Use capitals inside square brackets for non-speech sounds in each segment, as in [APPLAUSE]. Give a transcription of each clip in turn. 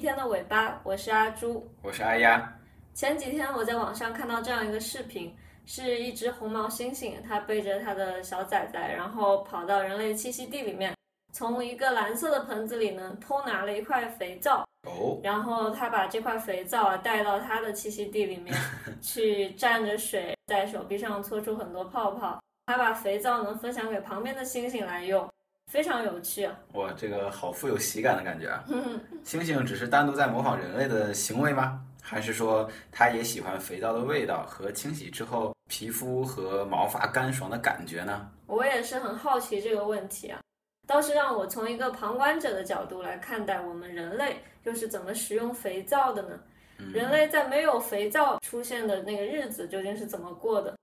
天的尾巴，我是阿朱。我是阿丫。前几天我在网上看到这样一个视频，是一只红毛猩猩，它背着它的小崽崽，然后跑到人类栖息地里面，从一个蓝色的盆子里呢偷拿了一块肥皂，哦，然后它把这块肥皂啊带到它的栖息地里面 [LAUGHS] 去蘸着水，在手臂上搓出很多泡泡，它把肥皂呢分享给旁边的猩猩来用，非常有趣啊。哇，这个好富有喜感的感觉啊！猩猩只是单独在模仿人类的行为吗？还是说它也喜欢肥皂的味道和清洗之后皮肤和毛发干爽的感觉呢？我也是很好奇这个问题啊，倒是让我从一个旁观者的角度来看待我们人类又是怎么使用肥皂的呢？人类在没有肥皂出现的那个日子究竟是怎么过的？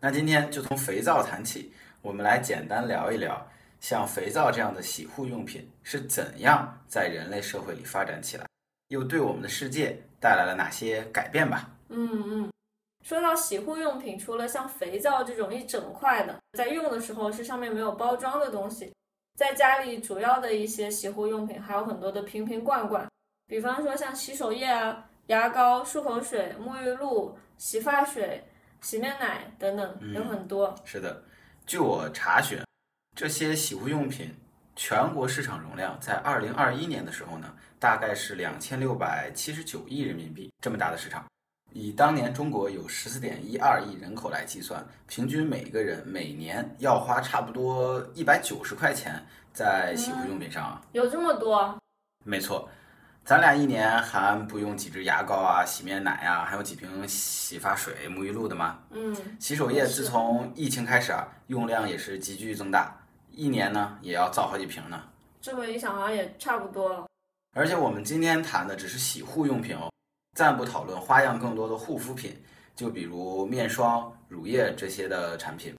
那今天就从肥皂谈起，我们来简单聊一聊，像肥皂这样的洗护用品是怎样在人类社会里发展起来，又对我们的世界带来了哪些改变吧？嗯嗯，说到洗护用品，除了像肥皂这种一整块的，在用的时候是上面没有包装的东西，在家里主要的一些洗护用品还有很多的瓶瓶罐罐，比方说像洗手液啊、牙膏、漱口水、沐浴露、洗发水、洗面奶等等，有很多。是的，据我查询，这些洗护用品全国市场容量在二零二一年的时候呢，大概是两千六百七十九亿人民币这么大的市场。以当年中国有十四点一二亿人口来计算，平均每个人每年要花差不多一百九十块钱在洗护用品上啊。有这么多？没错，咱俩一年还不用几支牙膏啊、洗面奶啊，还有几瓶洗发水、沐浴露的吗？嗯，洗手液自从疫情开始啊，用量也是急剧增大，一年呢也要造好几瓶呢。这么一想好像也差不多了。而且我们今天谈的只是洗护用品哦，暂不讨论花样更多的护肤品，就比如面霜、乳液这些的产品。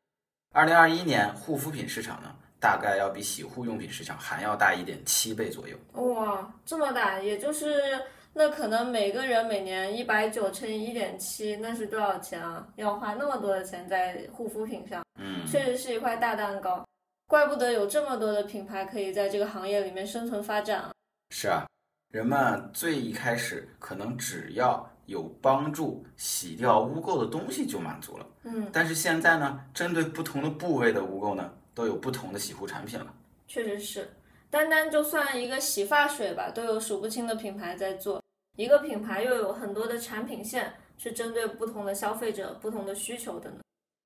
二零二一年护肤品市场呢，大概要比洗护用品市场还要大一点七倍左右。哇，这么大，也就是那可能每个人每年一百九乘以一点七，那是多少钱啊？要花那么多的钱在护肤品上，嗯，确实是一块大蛋糕。怪不得有这么多的品牌可以在这个行业里面生存发展啊！是啊，人们最一开始可能只要有帮助洗掉污垢的东西就满足了。嗯，但是现在呢，针对不同的部位的污垢呢，都有不同的洗护产品了。确实是，单单就算一个洗发水吧，都有数不清的品牌在做。一个品牌又有很多的产品线，是针对不同的消费者、不同的需求的呢。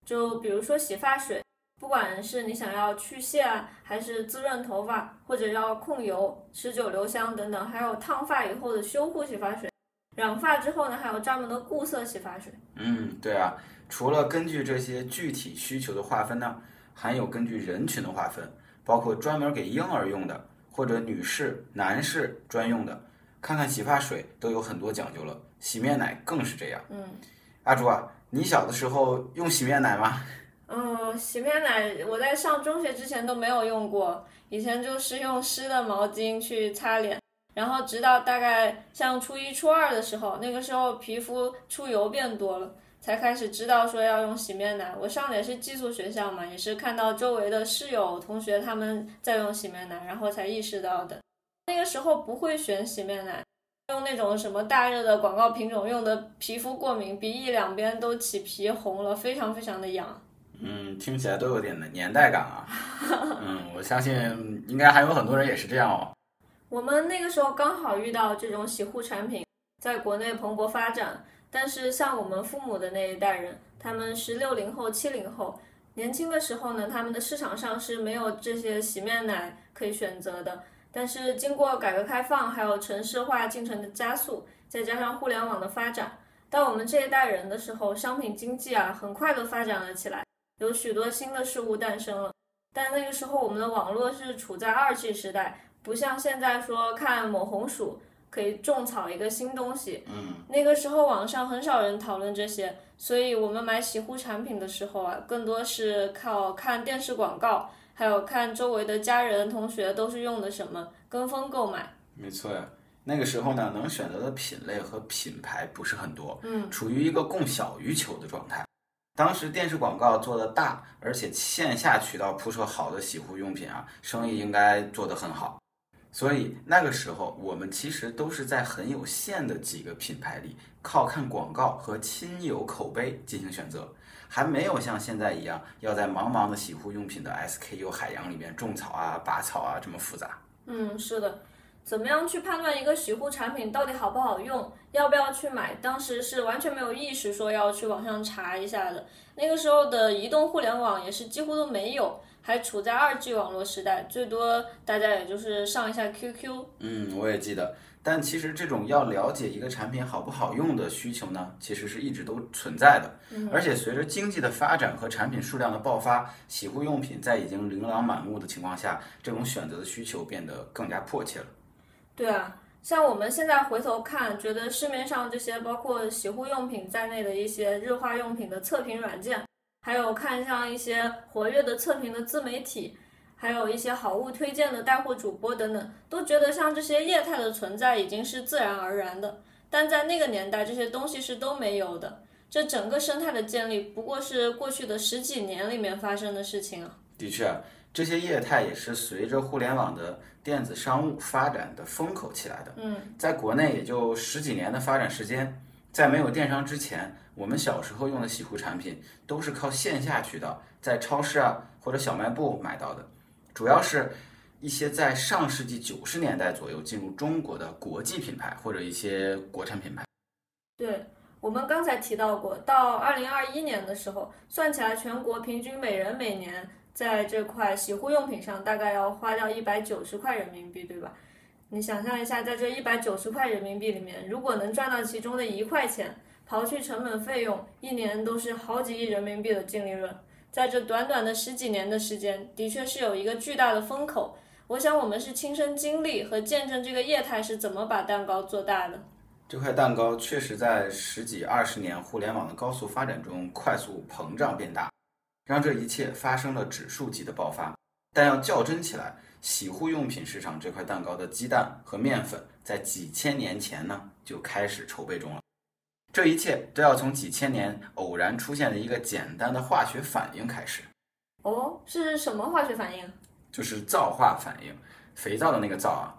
就比如说洗发水，不管是你想要去屑啊，还是滋润头发，或者要控油、持久留香等等，还有烫发以后的修护洗发水，染发之后呢，还有专门的固色洗发水。嗯，对啊，除了根据这些具体需求的划分呢，还有根据人群的划分，包括专门给婴儿用的，或者女士、男士专用的。看看洗发水都有很多讲究了，洗面奶更是这样。嗯。阿朱啊，你小的时候用洗面奶吗？嗯，洗面奶我在上中学之前都没有用过，以前就是用湿的毛巾去擦脸，然后直到大概像初一、初二的时候，那个时候皮肤出油变多了，才开始知道说要用洗面奶。我上的也是寄宿学校嘛，也是看到周围的室友、同学他们在用洗面奶，然后才意识到的。那个时候不会选洗面奶。用那种什么大热的广告品种用的，皮肤过敏，鼻翼两边都起皮红了，非常非常的痒。嗯，听起来都有点的年代感啊。嗯，我相信应该还有很多人也是这样哦。我们那个时候刚好遇到这种洗护产品在国内蓬勃发展，但是像我们父母的那一代人，他们是六零后、七零后，年轻的时候呢，他们的市场上是没有这些洗面奶可以选择的。但是经过改革开放，还有城市化进程的加速，再加上互联网的发展，到我们这一代人的时候，商品经济啊很快的发展了起来，有许多新的事物诞生了。但那个时候我们的网络是处在二 G 时代，不像现在说看某红薯可以种草一个新东西。嗯，那个时候网上很少人讨论这些，所以我们买洗护产品的时候啊，更多是靠看电视广告。还有看周围的家人、同学都是用的什么，跟风购买。没错呀，那个时候呢，能选择的品类和品牌不是很多，嗯，处于一个供小于求的状态。当时电视广告做的大，而且线下渠道铺设好的洗护用品啊，生意应该做得很好。所以那个时候我们其实都是在很有限的几个品牌里，靠看广告和亲友口碑进行选择，还没有像现在一样要在茫茫的洗护用品的 SKU 海洋里面种草啊、拔草啊这么复杂。嗯，是的。怎么样去判断一个洗护产品到底好不好用，要不要去买？当时是完全没有意识说要去网上查一下的。那个时候的移动互联网也是几乎都没有，还处在二 G 网络时代，最多大家也就是上一下 QQ。嗯，我也记得。但其实这种要了解一个产品好不好用的需求呢，其实是一直都存在的。而且随着经济的发展和产品数量的爆发，洗护用品在已经琳琅满目的情况下，这种选择的需求变得更加迫切了。对啊，像我们现在回头看，觉得市面上这些包括洗护用品在内的一些日化用品的测评软件，还有看像一些活跃的测评的自媒体，还有一些好物推荐的带货主播等等，都觉得像这些业态的存在已经是自然而然的。但在那个年代，这些东西是都没有的。这整个生态的建立，不过是过去的十几年里面发生的事情啊。的确。这些业态也是随着互联网的电子商务发展的风口起来的。嗯，在国内也就十几年的发展时间，在没有电商之前，我们小时候用的洗护产品都是靠线下渠道，在超市啊或者小卖部买到的，主要是一些在上世纪九十年代左右进入中国的国际品牌或者一些国产品牌。对我们刚才提到过，到二零二一年的时候，算起来全国平均每人每年。在这块洗护用品上，大概要花掉一百九十块人民币，对吧？你想象一下，在这一百九十块人民币里面，如果能赚到其中的一块钱，刨去成本费用，一年都是好几亿人民币的净利润。在这短短的十几年的时间，的确是有一个巨大的风口。我想我们是亲身经历和见证这个业态是怎么把蛋糕做大的。这块蛋糕确实在十几二十年互联网的高速发展中快速膨胀变大。让这一切发生了指数级的爆发，但要较真起来，洗护用品市场这块蛋糕的鸡蛋和面粉，在几千年前呢就开始筹备中了。这一切都要从几千年偶然出现的一个简单的化学反应开始。哦，是什么化学反应？就是皂化反应，肥皂的那个皂啊。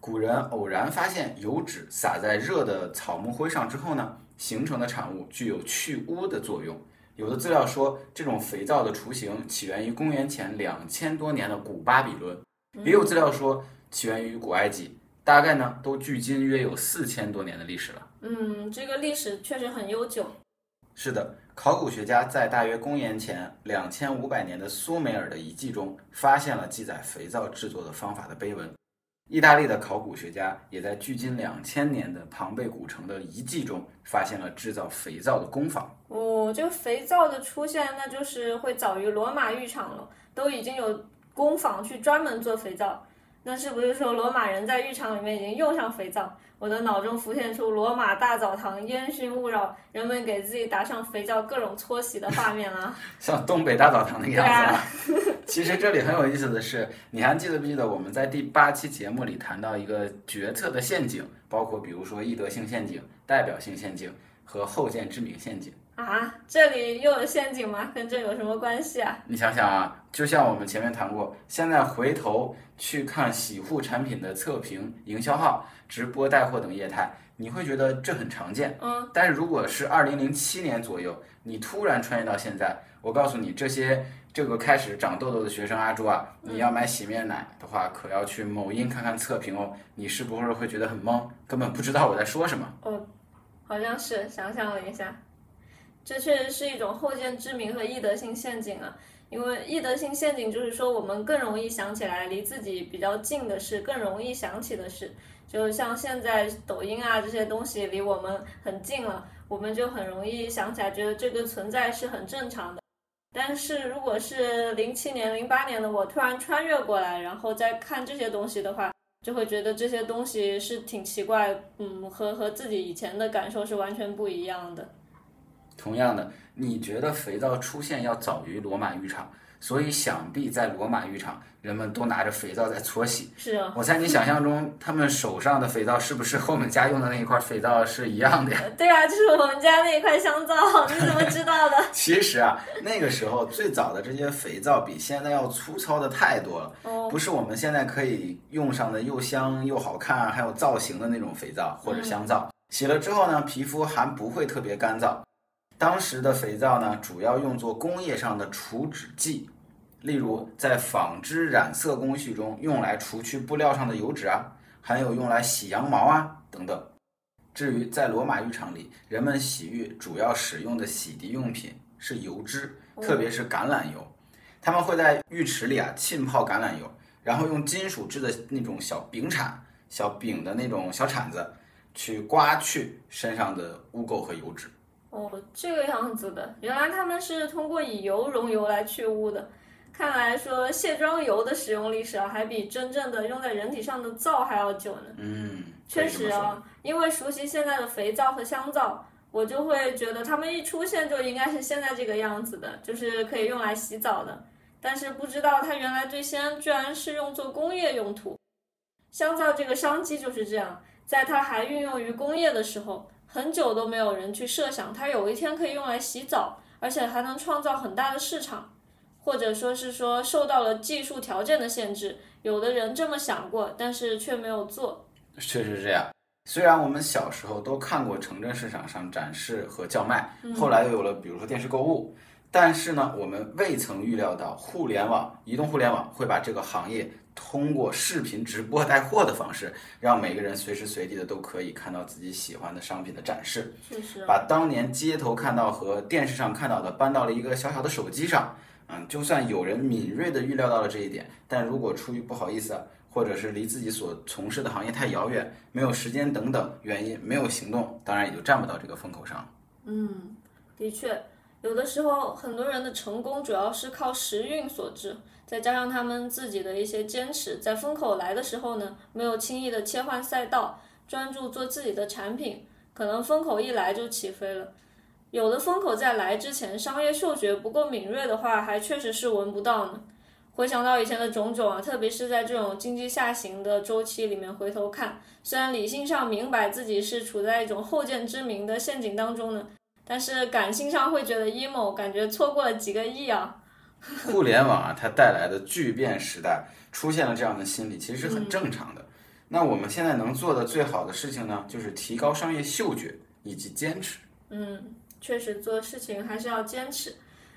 古人偶然发现油脂撒在热的草木灰上之后呢，形成的产物具有去污的作用。有的资料说，这种肥皂的雏形起源于公元前两千多年的古巴比伦，也有资料说起源于古埃及，大概呢都距今约有四千多年的历史了。嗯，这个历史确实很悠久。是的，考古学家在大约公元前两千五百年的苏美尔的遗迹中，发现了记载肥皂制作的方法的碑文。意大利的考古学家也在距今两千年的庞贝古城的遗迹中发现了制造肥皂的工坊。哦，这个肥皂的出现，那就是会早于罗马浴场了，都已经有工坊去专门做肥皂。那是不是说罗马人在浴场里面已经用上肥皂？我的脑中浮现出罗马大澡堂烟熏勿扰，人们给自己打上肥皂，各种搓洗的画面啊。[LAUGHS] 像东北大澡堂那个样子啊。其实这里很有意思的是，你还记得不记得我们在第八期节目里谈到一个决策的陷阱，包括比如说易得性陷阱、代表性陷阱和后见之明陷阱。啊，这里又有陷阱吗？跟这有什么关系啊？你想想啊，就像我们前面谈过，现在回头去看洗护产品的测评、营销号、直播带货等业态，你会觉得这很常见。嗯，但是如果是二零零七年左右，你突然穿越到现在，我告诉你，这些这个开始长痘痘的学生阿朱啊，你要买洗面奶的话，可要去某音看看测评哦。你是不是会觉得很懵，根本不知道我在说什么？哦，好像是，想想了一下。这确实是一种后见之明和易得性陷阱啊，因为易得性陷阱就是说我们更容易想起来离自己比较近的事，更容易想起的事，就像现在抖音啊这些东西离我们很近了，我们就很容易想起来，觉得这个存在是很正常的。但是如果是零七年、零八年的我突然穿越过来，然后再看这些东西的话，就会觉得这些东西是挺奇怪，嗯，和和自己以前的感受是完全不一样的。同样的，你觉得肥皂出现要早于罗马浴场，所以想必在罗马浴场，人们都拿着肥皂在搓洗。是啊，我猜你想象中，他们手上的肥皂是不是和我们家用的那一块肥皂是一样的呀？对啊，就是我们家那一块香皂，你怎么知道的？[LAUGHS] 其实啊，那个时候最早的这些肥皂比现在要粗糙的太多了，哦，不是我们现在可以用上的又香又好看，还有造型的那种肥皂或者香皂。洗了之后呢，皮肤还不会特别干燥。当时的肥皂呢，主要用作工业上的除脂剂，例如在纺织染色工序中用来除去布料上的油脂啊，还有用来洗羊毛啊等等。至于在罗马浴场里，人们洗浴主要使用的洗涤用品是油脂，特别是橄榄油。他们会在浴池里啊浸泡橄榄油，然后用金属制的那种小柄铲、小柄的那种小铲子去刮去身上的污垢和油脂。哦，这个样子的，原来他们是通过以油溶油来去污的。看来说卸妆油的使用历史啊，还比真正的用在人体上的皂还要久呢。嗯，确实啊，因为熟悉现在的肥皂和香皂，我就会觉得它们一出现就应该是现在这个样子的，就是可以用来洗澡的。但是不知道它原来最先居然是用作工业用途。香皂这个商机就是这样，在它还运用于工业的时候，很久都没有人去设想它有一天可以用来洗澡，而且还能创造很大的市场。或者说是说受到了技术条件的限制，有的人这么想过，但是却没有做。确实这样。虽然我们小时候都看过城镇市场上展示和叫卖，后来又有了比如说电视购物，但是呢，我们未曾预料到互联网、移动互联网会把这个行业通过视频直播带货的方式，让每个人随时随地的都可以看到自己喜欢的商品的展示。确实，把当年街头看到和电视上看到的搬到了一个小小的手机上。嗯，就算有人敏锐的预料到了这一点，但如果出于不好意思，或者是离自己所从事的行业太遥远，没有时间等等原因没有行动，当然也就站不到这个风口上。嗯，的确，有的时候很多人的成功主要是靠时运所致，再加上他们自己的一些坚持，在风口来的时候呢，没有轻易的切换赛道，专注做自己的产品，可能风口一来就起飞了。有的风口在来之前，商业嗅觉不够敏锐的话，还确实是闻不到呢。回想到以前的种种啊，特别是在这种经济下行的周期里面回头看，虽然理性上明白自己是处在一种后见之明的陷阱当中呢，但是感性上会觉得 emo，感觉错过了几个亿啊。[LAUGHS] 互联网啊，它带来的巨变时代出现了这样的心理，其实是很正常的。那我们现在能做的最好的事情呢，就是提高商业嗅觉以及坚持。嗯。确实做事情还是要坚持。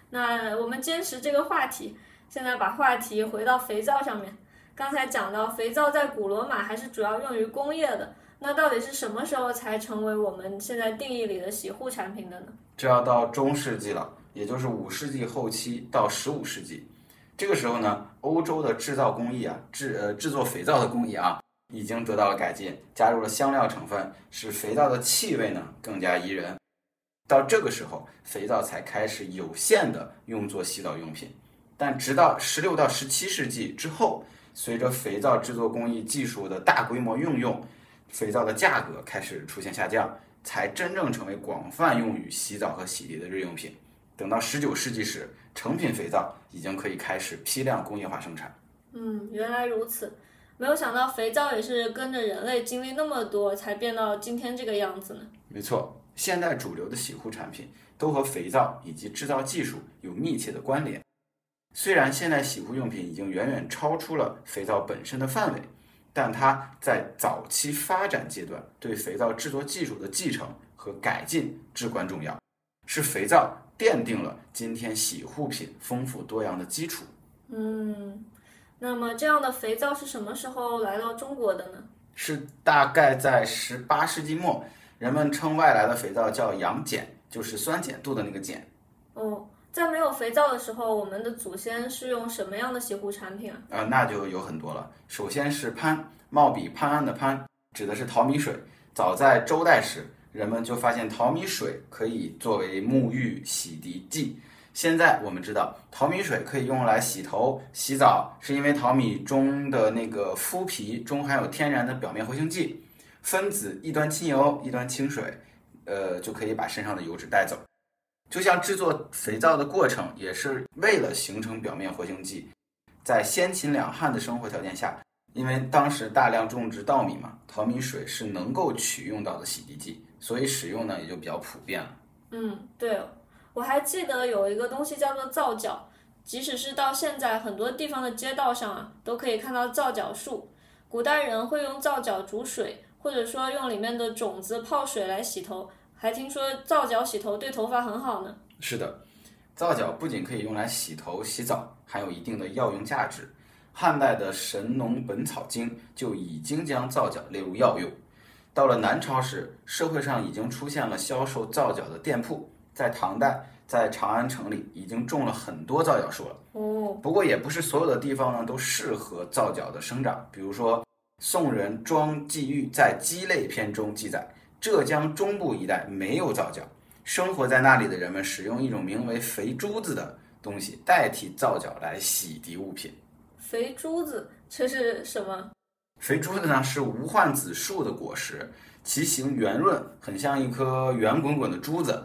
那我们坚持这个话题，现在把话题回到肥皂上面。刚才讲到肥皂在古罗马还是主要用于工业的，那到底是什么时候才成为我们现在定义里的洗护产品的呢？这要到中世纪了，也就是五世纪后期到十五世纪。这个时候呢，欧洲的制造工艺啊，制呃制作肥皂的工艺啊，已经得到了改进，加入了香料成分，使肥皂的气味呢更加宜人。到这个时候，肥皂才开始有限的用作洗澡用品。但直到十六到十七世纪之后，随着肥皂制作工艺技术的大规模运用，肥皂的价格开始出现下降，才真正成为广泛用于洗澡和洗涤的日用品。等到十九世纪时，成品肥皂已经可以开始批量工业化生产。嗯，原来如此，没有想到肥皂也是跟着人类经历那么多，才变到今天这个样子呢。没错。现代主流的洗护产品都和肥皂以及制造技术有密切的关联。虽然现代洗护用品已经远远超出了肥皂本身的范围，但它在早期发展阶段对肥皂制作技术的继承和改进至关重要，是肥皂奠定了今天洗护品丰富多样的基础。嗯，那么这样的肥皂是什么时候来到中国的呢？是大概在十八世纪末。人们称外来的肥皂叫洋碱，就是酸碱度的那个碱。哦，在没有肥皂的时候，我们的祖先是用什么样的洗护产品啊？呃，那就有很多了。首先是潘，冒比潘安的潘，指的是淘米水。早在周代时，人们就发现淘米水可以作为沐浴洗涤剂。现在我们知道，淘米水可以用来洗头、洗澡，是因为淘米中的那个麸皮中含有天然的表面活性剂。分子一端清油一端清水，呃，就可以把身上的油脂带走。就像制作肥皂的过程，也是为了形成表面活性剂。在先秦两汉的生活条件下，因为当时大量种植稻米嘛，淘米水是能够取用到的洗涤剂，所以使用呢也就比较普遍了。嗯，对，我还记得有一个东西叫做皂角，即使是到现在，很多地方的街道上啊，都可以看到皂角树。古代人会用皂角煮水，或者说用里面的种子泡水来洗头，还听说皂角洗头对头发很好呢。是的，皂角不仅可以用来洗头、洗澡，还有一定的药用价值。汉代的《神农本草经》就已经将皂角列入药用。到了南朝时，社会上已经出现了销售皂角的店铺。在唐代，在长安城里已经种了很多皂角树了。哦，不过也不是所有的地方呢都适合皂角的生长。比如说，宋人庄季玉在《鸡肋篇》中记载，浙江中部一带没有皂角，生活在那里的人们使用一种名为肥珠子的东西代替皂角来洗涤物品。肥珠子，这是什么？肥珠子呢是无患子树的果实，其形圆润，很像一颗圆滚滚的珠子，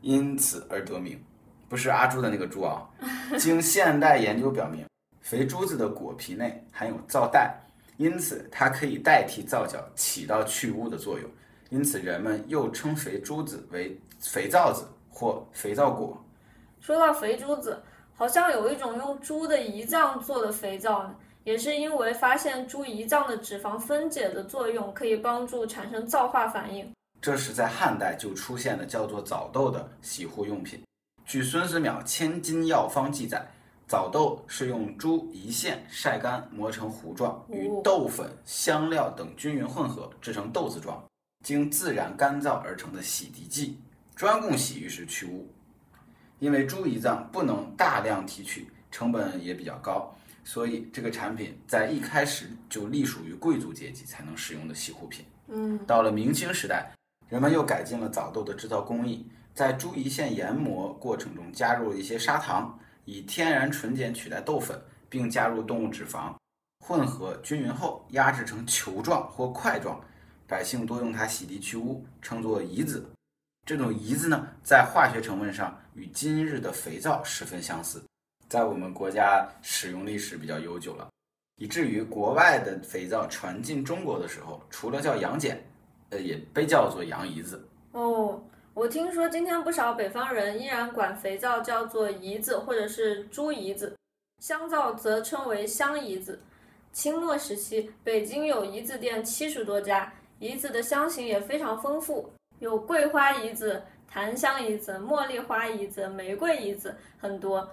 因此而得名。不是阿朱的那个猪啊。[LAUGHS] 经现代研究表明，肥珠子的果皮内含有皂带，因此它可以代替皂角起到去污的作用。因此人们又称肥珠子为肥皂子或肥皂果。说到肥珠子，好像有一种用猪的胰脏做的肥皂呢。也是因为发现猪胰脏的脂肪分解的作用可以帮助产生皂化反应，这是在汉代就出现的叫做枣豆的洗护用品。据《孙思邈千金药方》记载，枣豆是用猪胰腺晒干磨成糊状，与豆粉、香料等均匀混合制成豆子状，经自然干燥而成的洗涤剂，专供洗浴时去污。因为猪胰脏不能大量提取，成本也比较高。所以这个产品在一开始就隶属于贵族阶级才能使用的洗护品。嗯，到了明清时代，人们又改进了枣豆的制造工艺，在猪胰腺研磨过程中加入了一些砂糖，以天然纯碱取代豆粉，并加入动物脂肪，混合均匀后压制成球状或块状，百姓多用它洗涤去污，称作胰子。这种胰子呢，在化学成分上与今日的肥皂十分相似。在我们国家使用历史比较悠久了，以至于国外的肥皂传进中国的时候，除了叫洋碱，呃，也被叫做洋胰子。哦，我听说今天不少北方人依然管肥皂叫做胰子或者是猪胰子，香皂则称为香胰子。清末时期，北京有胰子店七十多家，胰子的香型也非常丰富，有桂花胰子、檀香胰子、茉莉花胰子、玫瑰胰子，很多。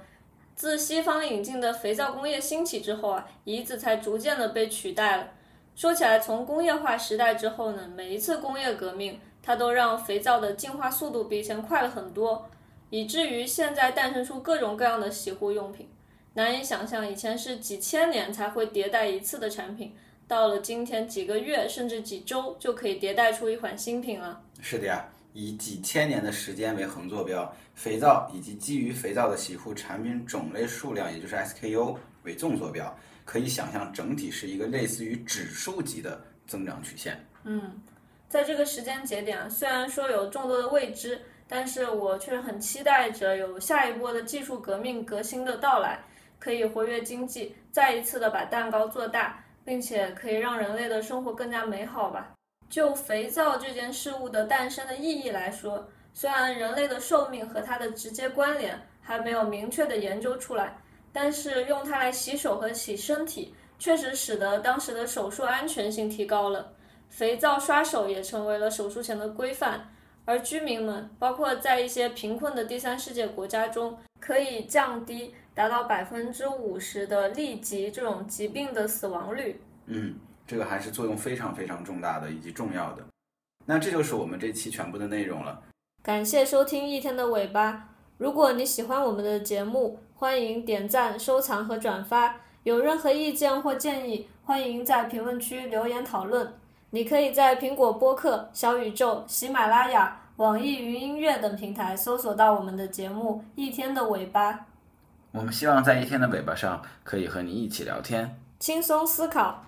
自西方引进的肥皂工业兴起之后啊，胰子才逐渐的被取代了。说起来，从工业化时代之后呢，每一次工业革命，它都让肥皂的进化速度比以前快了很多，以至于现在诞生出各种各样的洗护用品。难以想象，以前是几千年才会迭代一次的产品，到了今天几个月甚至几周就可以迭代出一款新品了。是的呀。以几千年的时间为横坐标，肥皂以及基于肥皂的洗护产品种类数量，也就是 SKU 为纵坐标，可以想象整体是一个类似于指数级的增长曲线。嗯，在这个时间节点，虽然说有众多的未知，但是我却很期待着有下一波的技术革命革新的到来，可以活跃经济，再一次的把蛋糕做大，并且可以让人类的生活更加美好吧。就肥皂这件事物的诞生的意义来说，虽然人类的寿命和它的直接关联还没有明确的研究出来，但是用它来洗手和洗身体，确实使得当时的手术安全性提高了。肥皂刷手也成为了手术前的规范，而居民们，包括在一些贫困的第三世界国家中，可以降低达到百分之五十的痢疾这种疾病的死亡率。嗯。这个还是作用非常非常重大的以及重要的。那这就是我们这期全部的内容了。感谢收听一天的尾巴。如果你喜欢我们的节目，欢迎点赞、收藏和转发。有任何意见或建议，欢迎在评论区留言讨论。你可以在苹果播客、小宇宙、喜马拉雅、网易云音乐等平台搜索到我们的节目《一天的尾巴》。我们希望在一天的尾巴上可以和你一起聊天，轻松思考。